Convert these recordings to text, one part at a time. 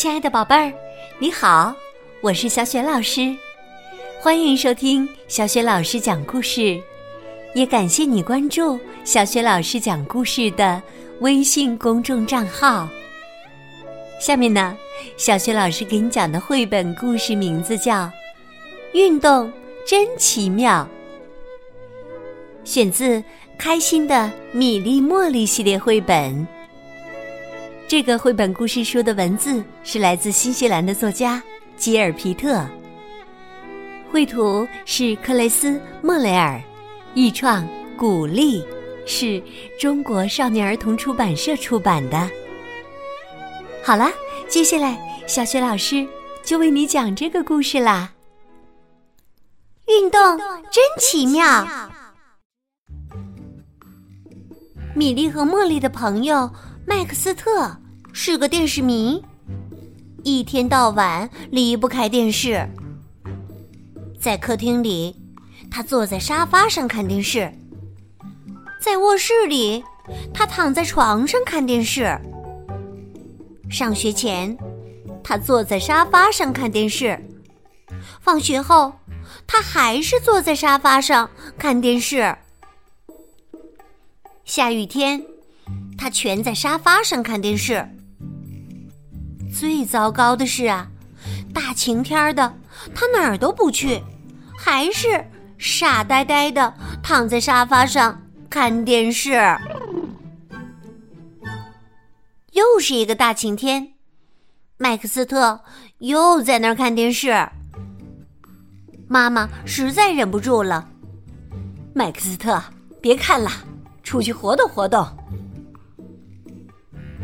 亲爱的宝贝儿，你好，我是小雪老师，欢迎收听小雪老师讲故事，也感谢你关注小雪老师讲故事的微信公众账号。下面呢，小雪老师给你讲的绘本故事名字叫《运动真奇妙》，选自《开心的米粒茉莉》系列绘本。这个绘本故事书的文字是来自新西兰的作家吉尔皮特，绘图是克雷斯莫雷尔，译创古丽，是中国少年儿童出版社出版的。好了，接下来小雪老师就为你讲这个故事啦。运动真奇妙。米莉和茉莉的朋友。麦克斯特是个电视迷，一天到晚离不开电视。在客厅里，他坐在沙发上看电视；在卧室里，他躺在床上看电视。上学前，他坐在沙发上看电视；放学后，他还是坐在沙发上看电视。下雨天。他蜷在沙发上看电视。最糟糕的是啊，大晴天的，他哪儿都不去，还是傻呆呆的躺在沙发上看电视。又是一个大晴天，麦克斯特又在那儿看电视。妈妈实在忍不住了：“麦克斯特，别看了，出去活动活动。”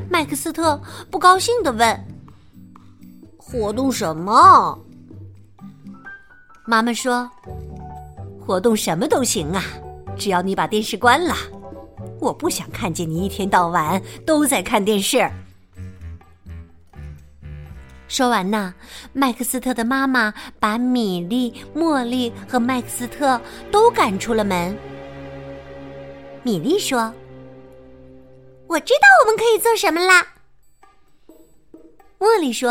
麦克斯特不高兴的问：“活动什么？”妈妈说：“活动什么都行啊，只要你把电视关了。我不想看见你一天到晚都在看电视。”说完呢，麦克斯特的妈妈把米莉、茉莉和麦克斯特都赶出了门。米莉说。我知道我们可以做什么啦，茉莉说：“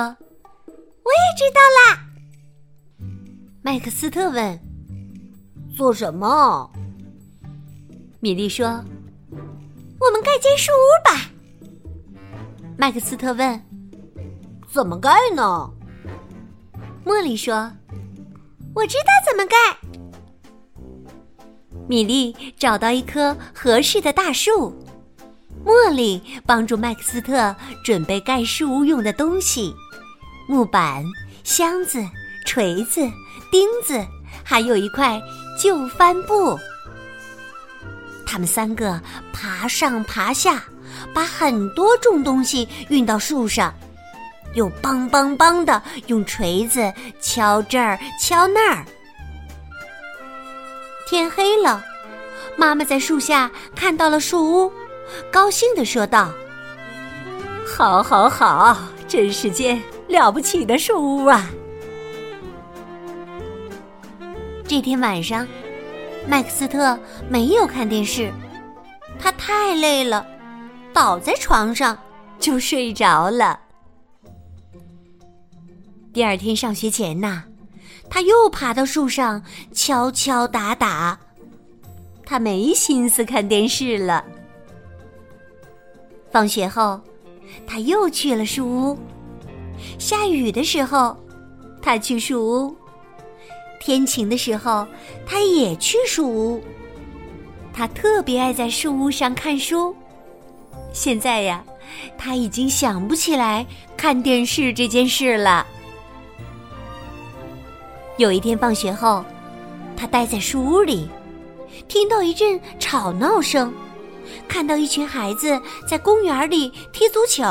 我也知道啦。”麦克斯特问：“做什么？”米莉说：“我们盖间树屋吧。”麦克斯特问：“怎么盖呢？”茉莉说：“我知道怎么盖。”米莉找到一棵合适的大树。茉莉帮助麦克斯特准备盖树屋用的东西：木板、箱子、锤子、钉子，还有一块旧帆布。他们三个爬上爬下，把很多重东西运到树上，又梆梆梆的用锤子敲这儿敲那儿。天黑了，妈妈在树下看到了树屋。高兴地说道：“好，好，好，真是件了不起的树屋啊！”这天晚上，麦克斯特没有看电视，他太累了，倒在床上就睡着了。第二天上学前呐，他又爬到树上敲敲打打，他没心思看电视了。放学后，他又去了树屋。下雨的时候，他去树屋；天晴的时候，他也去树屋。他特别爱在树屋上看书。现在呀，他已经想不起来看电视这件事了。有一天放学后，他待在树屋里，听到一阵吵闹声。看到一群孩子在公园里踢足球，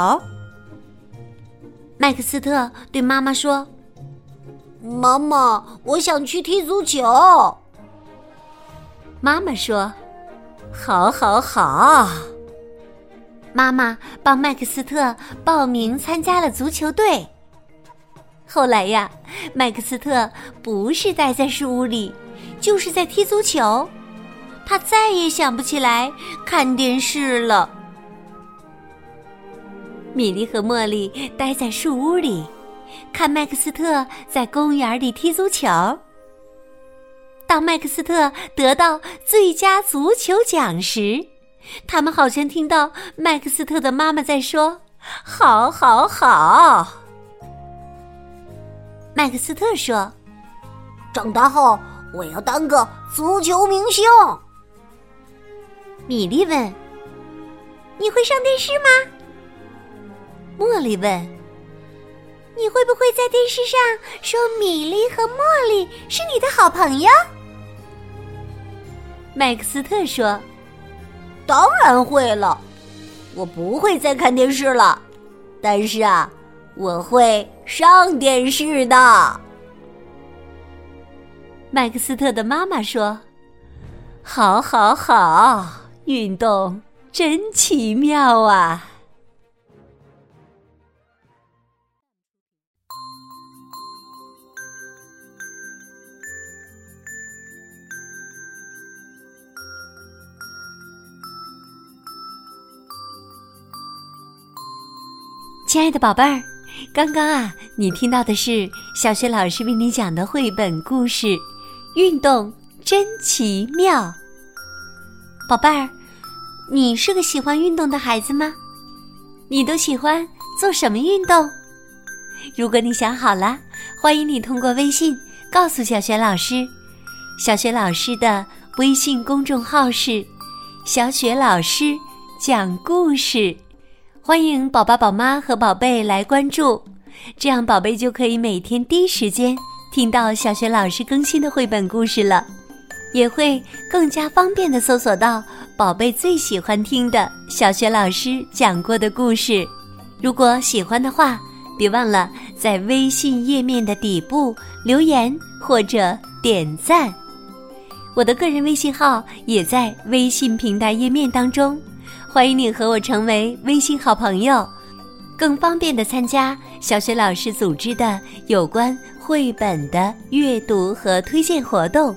麦克斯特对妈妈说：“妈妈，我想去踢足球。”妈妈说：“好，好，好。”妈妈帮麦克斯特报名参加了足球队。后来呀，麦克斯特不是待在树屋里，就是在踢足球。他再也想不起来看电视了。米莉和茉莉待在树屋里，看麦克斯特在公园里踢足球。当麦克斯特得到最佳足球奖时，他们好像听到麦克斯特的妈妈在说：“好，好，好。”麦克斯特说：“长大后我要当个足球明星。”米莉问：“你会上电视吗？”茉莉问：“你会不会在电视上说米莉和茉莉是你的好朋友？”麦克斯特说：“当然会了，我不会再看电视了，但是啊，我会上电视的。”麦克斯特的妈妈说：“好，好，好，运动真奇妙啊！”亲爱的宝贝儿，刚刚啊，你听到的是小学老师为你讲的绘本故事《运动真奇妙》。宝贝儿，你是个喜欢运动的孩子吗？你都喜欢做什么运动？如果你想好了，欢迎你通过微信告诉小雪老师。小雪老师的微信公众号是“小雪老师讲故事”。欢迎宝宝、宝妈和宝贝来关注，这样宝贝就可以每天第一时间听到小雪老师更新的绘本故事了，也会更加方便的搜索到宝贝最喜欢听的小学老师讲过的故事。如果喜欢的话，别忘了在微信页面的底部留言或者点赞。我的个人微信号也在微信平台页面当中。欢迎你和我成为微信好朋友，更方便的参加小学老师组织的有关绘本的阅读和推荐活动。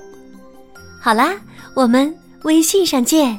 好啦，我们微信上见。